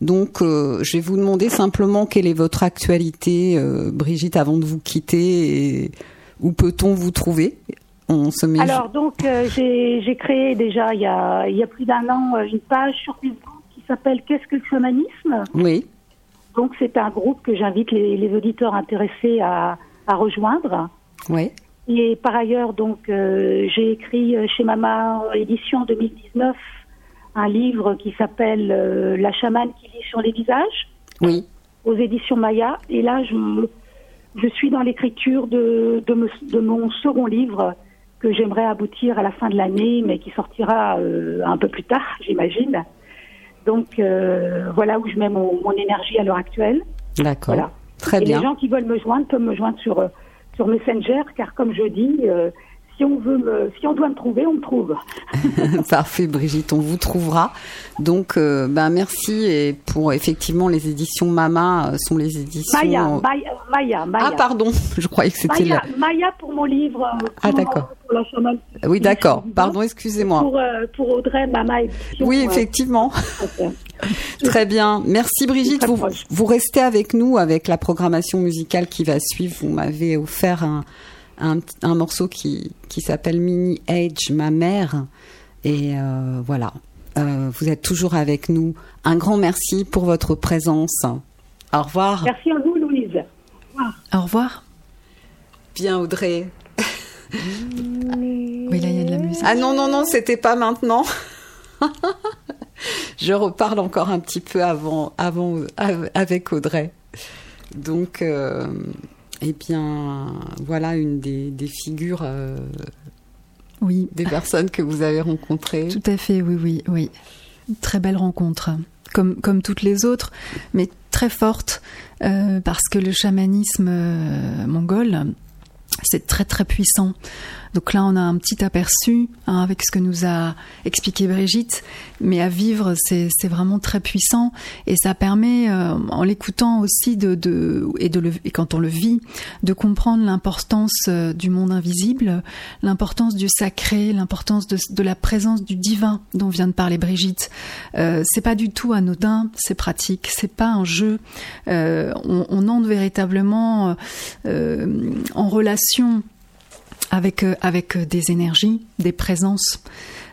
Donc, euh, je vais vous demander simplement quelle est votre actualité, euh, Brigitte, avant de vous quitter et où peut-on vous trouver? On se met. Alors, donc, euh, j'ai créé déjà, il y a, il y a plus d'un an, euh, une page sur Facebook qui s'appelle Qu'est-ce que le chamanisme? Oui, Donc, c'est un groupe que j'invite les, les auditeurs intéressés à, à rejoindre. oui, Et par ailleurs, donc, euh, j'ai écrit chez Mama Édition en 2019 un livre qui s'appelle euh, La chamane qui lit sur les visages oui. aux éditions Maya. Et là, je, je suis dans l'écriture de, de mon second livre que j'aimerais aboutir à la fin de l'année, mais qui sortira euh, un peu plus tard, j'imagine. Donc euh, voilà où je mets mon, mon énergie à l'heure actuelle. D'accord. Voilà. Très Et bien. les gens qui veulent me joindre peuvent me joindre sur, euh, sur Messenger, car comme je dis, si on veut me, si on doit me trouver, on me trouve. Parfait, Brigitte, on vous trouvera. Donc, euh, ben merci et pour effectivement les éditions Mama euh, sont les éditions. Maya, Maya, Maya, Maya. ah pardon, je croyais que c'était Maya. Maya pour mon livre. euh, Ah, d'accord. Pour la chamane. Oui, d'accord. Pardon, excusez-moi. Pour, euh, pour Audrey, Mama Édition. Oui, euh, effectivement. euh, Très bien. Merci Brigitte. Vous, vous restez avec nous avec la programmation musicale qui va suivre. Vous m'avez offert un, un, un morceau qui, qui s'appelle Mini Age, ma mère. Et euh, voilà. Euh, vous êtes toujours avec nous. Un grand merci pour votre présence. Au revoir. Merci à vous, Louise. Au revoir. Au revoir. Bien, Audrey. oui, là, il y a de la musique. Ah non, non, non, c'était pas maintenant. Je reparle encore un petit peu avant, avant avec Audrey. Donc, euh, eh bien, voilà une des, figures. Euh, oui. Des personnes que vous avez rencontrées. Tout à fait, oui, oui, oui. Très belle rencontre, comme, comme toutes les autres, mais très forte, euh, parce que le chamanisme mongol, c'est très très puissant. Donc là, on a un petit aperçu hein, avec ce que nous a expliqué Brigitte, mais à vivre, c'est vraiment très puissant et ça permet, euh, en l'écoutant aussi, de, de, et, de le, et quand on le vit, de comprendre l'importance euh, du monde invisible, l'importance du sacré, l'importance de, de, la présence du divin dont vient de parler Brigitte. Euh, c'est pas du tout anodin, c'est pratique, c'est pas un jeu. Euh, on, on, entre véritablement euh, en relation avec, euh, avec euh, des énergies, des présences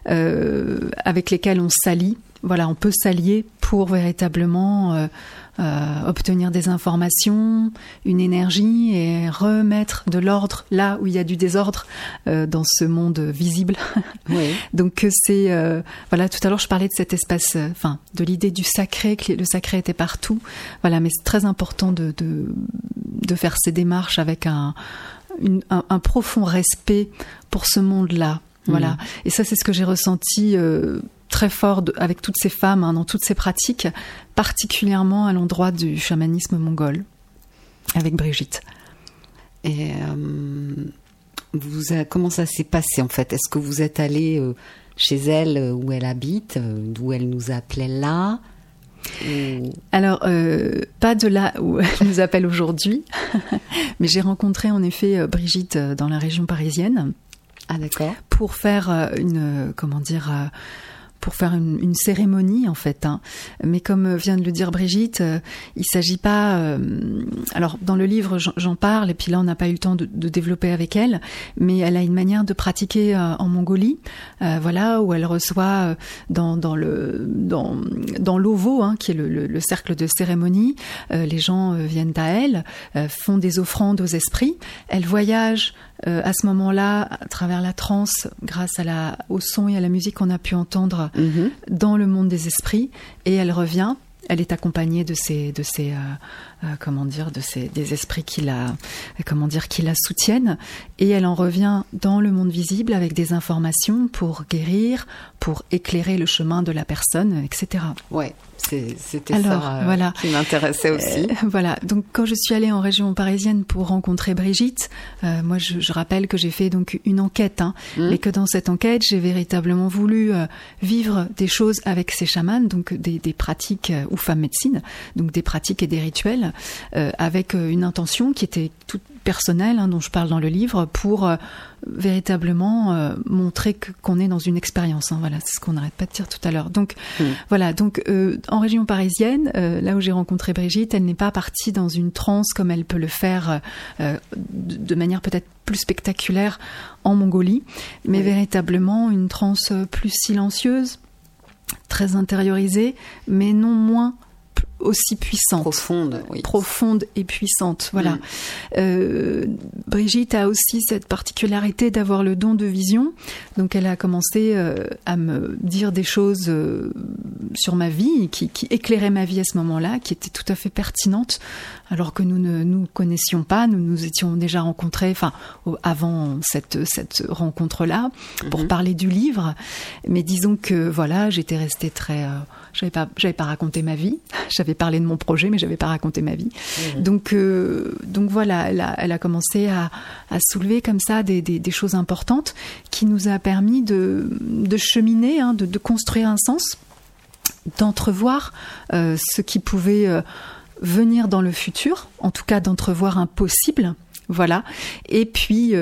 euh, avec lesquelles on s'allie. Voilà, on peut s'allier pour véritablement obtenir des informations, une énergie et remettre de l'ordre là où il y a du désordre dans ce monde visible. Donc c'est voilà. Tout à l'heure, je parlais de cet espace, enfin, de l'idée du sacré, que le sacré était partout. Voilà, mais c'est très important de, de, de faire ces démarches avec un un, profond respect pour ce monde-là. Voilà. Mm. Et ça, c'est ce que j'ai ressenti euh, très fort avec toutes ces femmes, hein, dans toutes ces pratiques, particulièrement à l'endroit du chamanisme mongol, avec Brigitte. Et euh, vous comment ça s'est passé en fait? Est-ce que vous êtes allé euh, chez elle où elle habite, d'où elle nous appelait là? Alors, euh, pas de là où elle nous appelle aujourd'hui, mais j'ai rencontré en effet euh, Brigitte euh, dans la région parisienne. Ah d'accord. Pour faire une, comment dire, pour faire une, cérémonie en fait. Hein. Mais comme vient de le dire Brigitte, euh, il s'agit pas. Euh, alors dans le livre j'en parle et puis là on n'a pas eu le temps de, développer avec elle, mais elle a une manière de pratiquer euh, en Mongolie, voilà où elle reçoit dans, dans le dans dans l'ovo hein, qui est le, le, cercle de cérémonie, les gens viennent à elle, font des offrandes aux esprits, elle voyage euh, à ce moment-là, à travers la transe, grâce à la, au son et à la musique qu'on a pu entendre. Dans le monde des esprits, et elle revient. Elle est accompagnée de ces, de euh, euh, comment dire, de ces, des esprits qui la, comment dire, qui la soutiennent, et elle en revient dans le monde visible avec des informations pour guérir, pour éclairer le chemin de la personne, etc. Ouais. C'était ça euh, voilà. qui m'intéressait aussi. Euh, voilà. Donc quand je suis allée en région parisienne pour rencontrer Brigitte, euh, moi je, rappelle que j'ai fait donc une enquête, hein, mmh. mais que dans cette enquête j'ai véritablement voulu vivre des choses avec ces chamans, donc des, des pratiques ou femmes médecine, donc des pratiques et des rituels, avec une intention qui était toute personnelle, hein, dont je parle dans le livre, pour véritablement euh, montrer qu'on est dans une expérience. Hein, voilà, c'est ce qu'on n'arrête pas de dire tout à l'heure. Donc mm. voilà, donc euh, en région parisienne, euh, là où j'ai rencontré Brigitte, elle n'est pas partie dans une transe comme elle peut le faire de manière peut-être plus spectaculaire en Mongolie, mais véritablement une transe plus silencieuse, très intériorisée, mais non moins aussi puissante. Profonde, oui. Profonde et puissante, voilà. Mm. Euh, Brigitte a aussi cette particularité d'avoir le don de vision. Donc elle a commencé euh, à me dire des choses euh, sur ma vie, qui, qui éclairaient ma vie à ce moment-là, qui étaient tout à fait pertinentes, alors que nous ne nous connaissions pas, nous nous étions déjà rencontrés, enfin avant cette, cette rencontre-là, pour mm-hmm. parler du livre. Mais disons que voilà, j'étais restée très j'avais pas, j'avais pas raconté ma vie. J'avais parlé de mon projet, mais j'avais pas raconté ma vie. Mmh. Donc, euh, donc voilà, elle a, elle a commencé à, à, soulever comme ça des, des, des, choses importantes qui nous a permis de, de cheminer, hein, de, de, construire un sens, d'entrevoir euh, ce qui pouvait euh, venir dans le futur, en tout cas d'entrevoir un possible. Voilà. Et puis,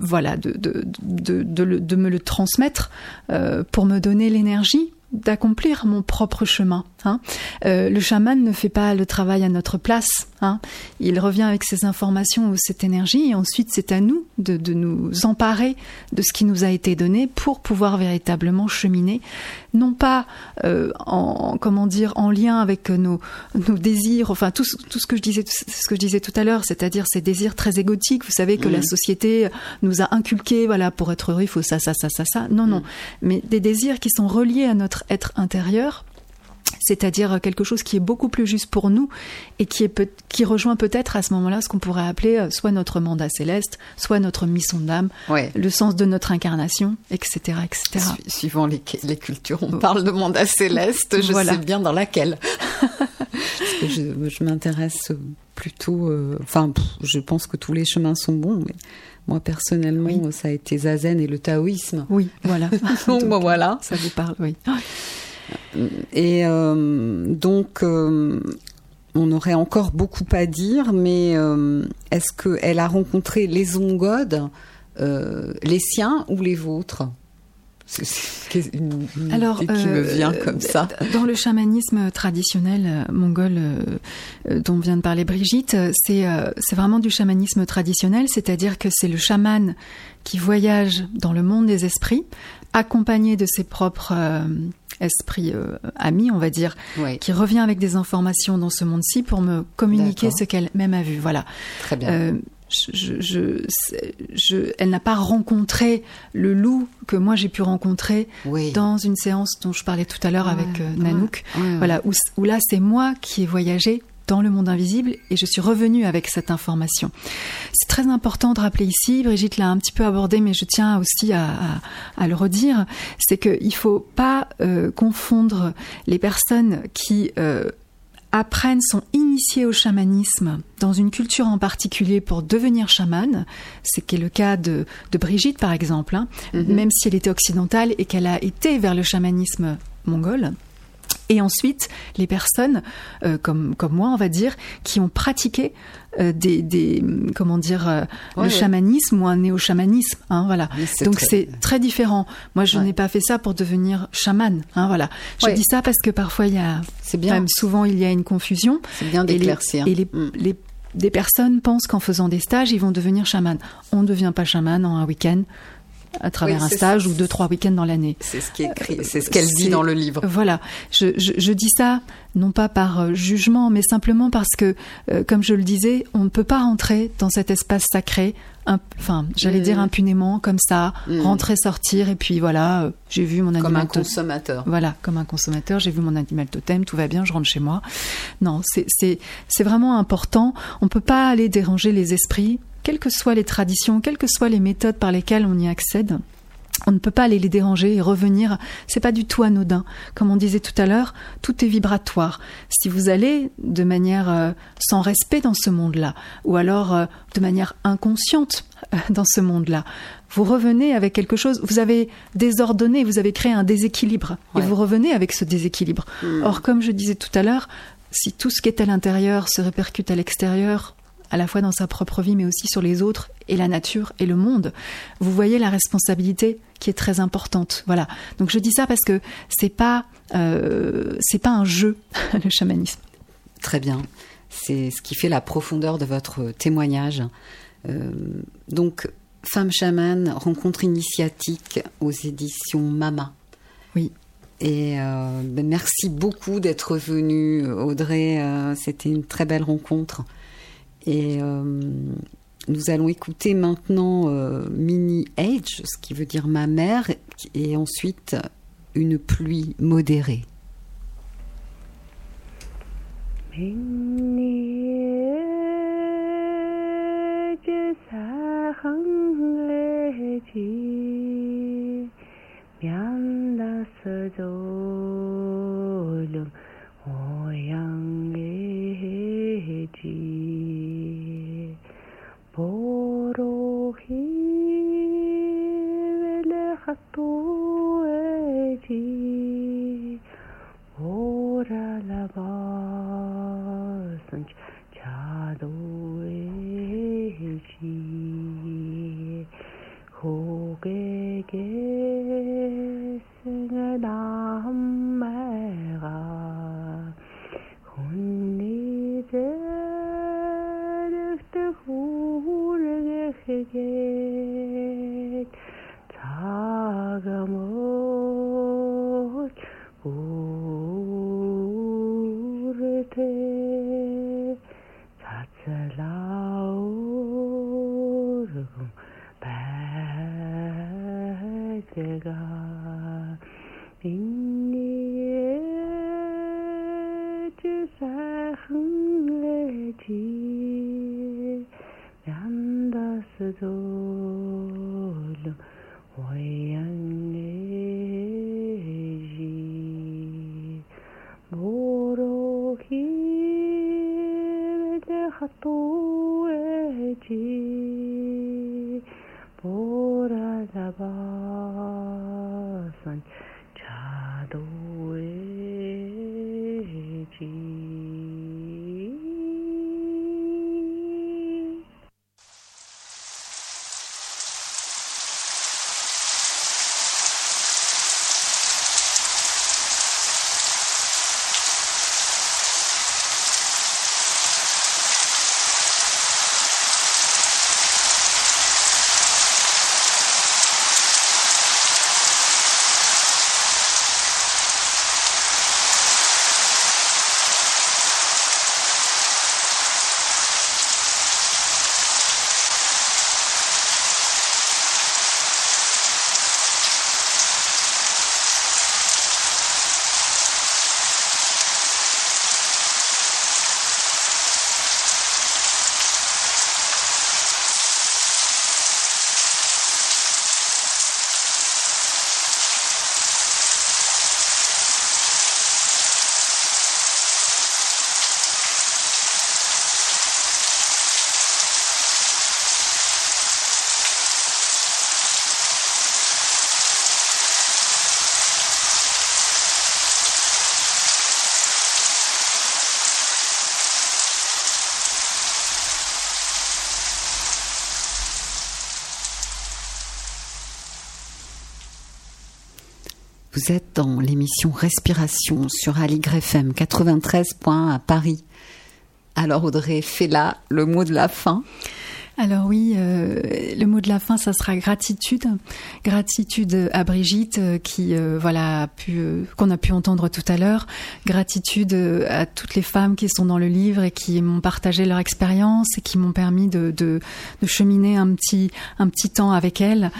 voilà, de, de, de, de, me le transmettre euh, pour me donner l'énergie d'accomplir mon propre chemin. Hein. Euh, le chaman ne fait pas le travail à notre place. Hein. Il revient avec ses informations ou cette énergie et ensuite c'est à nous de, de, nous emparer de ce qui nous a été donné pour pouvoir véritablement cheminer, non pas euh, en comment dire en lien avec nos, nos désirs, enfin tout, tout ce que je disais, ce que je disais tout à l'heure, c'est-à-dire ces désirs très égotiques. Vous savez que la société nous a inculqué, voilà, pour être heureux il faut ça, ça, ça, ça, ça. Non, non, mais des désirs qui sont reliés à notre être intérieur c'est-à-dire quelque chose qui est beaucoup plus juste pour nous et qui, est qui rejoint peut-être à ce moment-là ce qu'on pourrait appeler euh, soit notre mandat céleste, soit notre mission d'âme, le sens de notre incarnation, etc. etc. suivant les, cultures, on parle de mandat céleste, je sais bien dans laquelle. je, m'intéresse plutôt, euh, enfin, je pense que tous les chemins sont bons, mais moi personnellement, ça a été Zazen et le taoïsme. Oui, voilà. Donc, voilà. Ça vous parle, oui. Et euh, donc, euh, on aurait encore beaucoup à dire, mais euh, est-ce qu'elle a rencontré les ongodes, les siens ou les vôtres? C'est une, Alors, qui me vient comme ça. Dans le chamanisme traditionnel mongol dont vient de parler Brigitte, c'est vraiment du chamanisme traditionnel, c'est-à-dire que c'est le chaman qui voyage dans le monde des esprits, accompagné de ses propres esprit euh, ami, on va dire, qui revient avec des informations dans ce monde-ci pour me communiquer ce qu'elle même a vu. Voilà. Très bien. Euh, je, elle n'a pas rencontré le loup que moi j'ai pu rencontrer dans une séance dont je parlais tout à l'heure avec euh, Nanouk. voilà, où, là c'est moi qui ai voyagé dans le monde invisible et je suis revenue avec cette information. C'est très important de rappeler ici, Brigitte l'a un petit peu abordé, mais je tiens aussi à, le redire, c'est qu'il ne faut pas euh, confondre les personnes qui euh, apprennent, sont initiées au chamanisme dans une culture en particulier pour devenir chaman, c'est qui est le cas de, Brigitte par exemple, hein, mm-hmm. même si elle était occidentale et qu'elle a été vers le chamanisme mongol. Et ensuite, les personnes euh, comme, comme moi, on va dire, qui ont pratiqué euh, des, des, comment dire euh, le chamanisme ou un néo-chamanisme hein, voilà. Donc c'est très différent. Moi je n'ai pas fait ça pour devenir chaman hein, voilà. Je dis ça parce que parfois il y a bien. même souvent il y a une confusion. C'est bien d'éclaircir. et les, mm. les, des personnes pensent qu'en faisant des stages ils vont devenir chaman. On ne devient pas chaman en un week-end à travers un stage ou deux trois week-ends dans l'année. C'est ce qui est écrit, c'est ce qu'elle dit dans le livre. Voilà, je, je, je, dis ça non pas par euh, jugement, mais simplement parce que, euh, comme je le disais, on ne peut pas rentrer dans cet espace sacré, enfin, j'allais dire mm. impunément, comme ça, mm. rentrer, sortir, et puis voilà, euh, j'ai vu mon animal. Comme un consommateur. Voilà, comme un consommateur, j'ai vu mon animal totem, tout va bien, je rentre chez moi. Non, c'est vraiment important. On ne peut pas aller déranger les esprits quelles que soient les traditions, quelles que soient les méthodes par lesquelles on y accède, on ne peut pas aller les déranger et revenir. C'est pas du tout anodin. Comme on disait tout à l'heure, tout est vibratoire. Si vous allez de manière euh, sans respect dans ce monde-là, ou alors euh, de manière inconsciente euh, dans ce monde-là, vous revenez avec quelque chose. Vous avez désordonné, vous avez créé un déséquilibre, et vous revenez avec ce déséquilibre. Hmm. Or, comme je disais tout à l'heure, si tout ce qui est à l'intérieur se répercute à l'extérieur, à la fois dans sa propre vie, mais aussi sur les autres et la nature et le monde. Vous voyez la responsabilité qui est très importante. Voilà. Donc je dis ça parce que c'est pas euh, c'est pas un jeu le chamanisme. Très bien. C'est ce qui fait la profondeur de votre témoignage. Euh, donc femme chamane, rencontre initiatique aux éditions Mama. Oui. Et euh, ben merci beaucoup d'être venue, Audrey. C'était une très belle rencontre. Et euh, nous allons écouter maintenant euh, Mini Age, ce qui veut dire ma mère, et ensuite une pluie modérée. وروحي بالخطوتي ورا لباسنج چادوهجي خوگه again. Vous êtes dans l'émission Respiration sur Aligre FM 93 à Paris. Alors Audrey, fais là le mot de la fin. Alors oui, euh, le mot de la fin, ça sera gratitude. Gratitude à Brigitte euh, qui euh, voilà qu'on a pu entendre tout à l'heure. Gratitude à toutes les femmes qui sont dans le livre et qui m'ont partagé leur expérience et qui m'ont permis de, cheminer un petit un petit temps avec elles,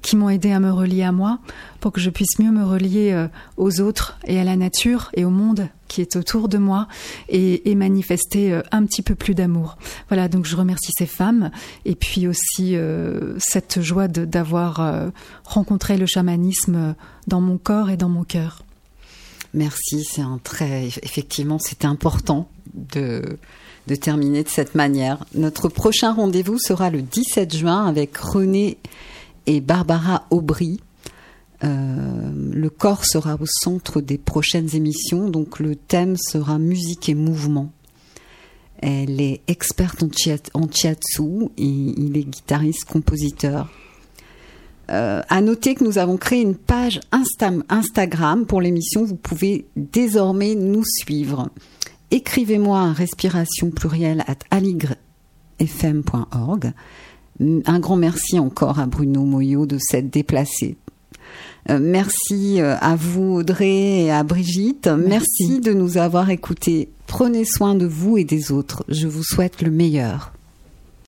qui m'ont aidé à me relier à moi pour que je puisse mieux me relier aux autres et à la nature et au monde qui est autour de moi et, manifester euh, un petit peu plus d'amour. Voilà, donc je remercie ces femmes et puis aussi euh, cette joie d'avoir euh, rencontré le chamanisme dans mon corps et dans mon cœur. Merci, c'est un très effectivement c'était important de de terminer de cette manière. Notre prochain rendez-vous sera le 17 juin avec René et Barbara Aubry euh, le corps sera au centre des prochaines émissions, donc le thème sera musique et mouvement. Elle est experte en, chiatsu et il est guitariste-compositeur. Euh, à noter que nous avons créé une page Instagram pour l'émission. Vous pouvez désormais nous suivre. Écrivez-moi à respiration plurielle at aligrefm.org. Un grand merci encore à Bruno Moyo de s'être déplacé euh, merci euh, à vous Audrey et à Brigitte. Merci. merci de nous avoir écoutés. Prenez soin de vous et des autres. Je vous souhaite le meilleur.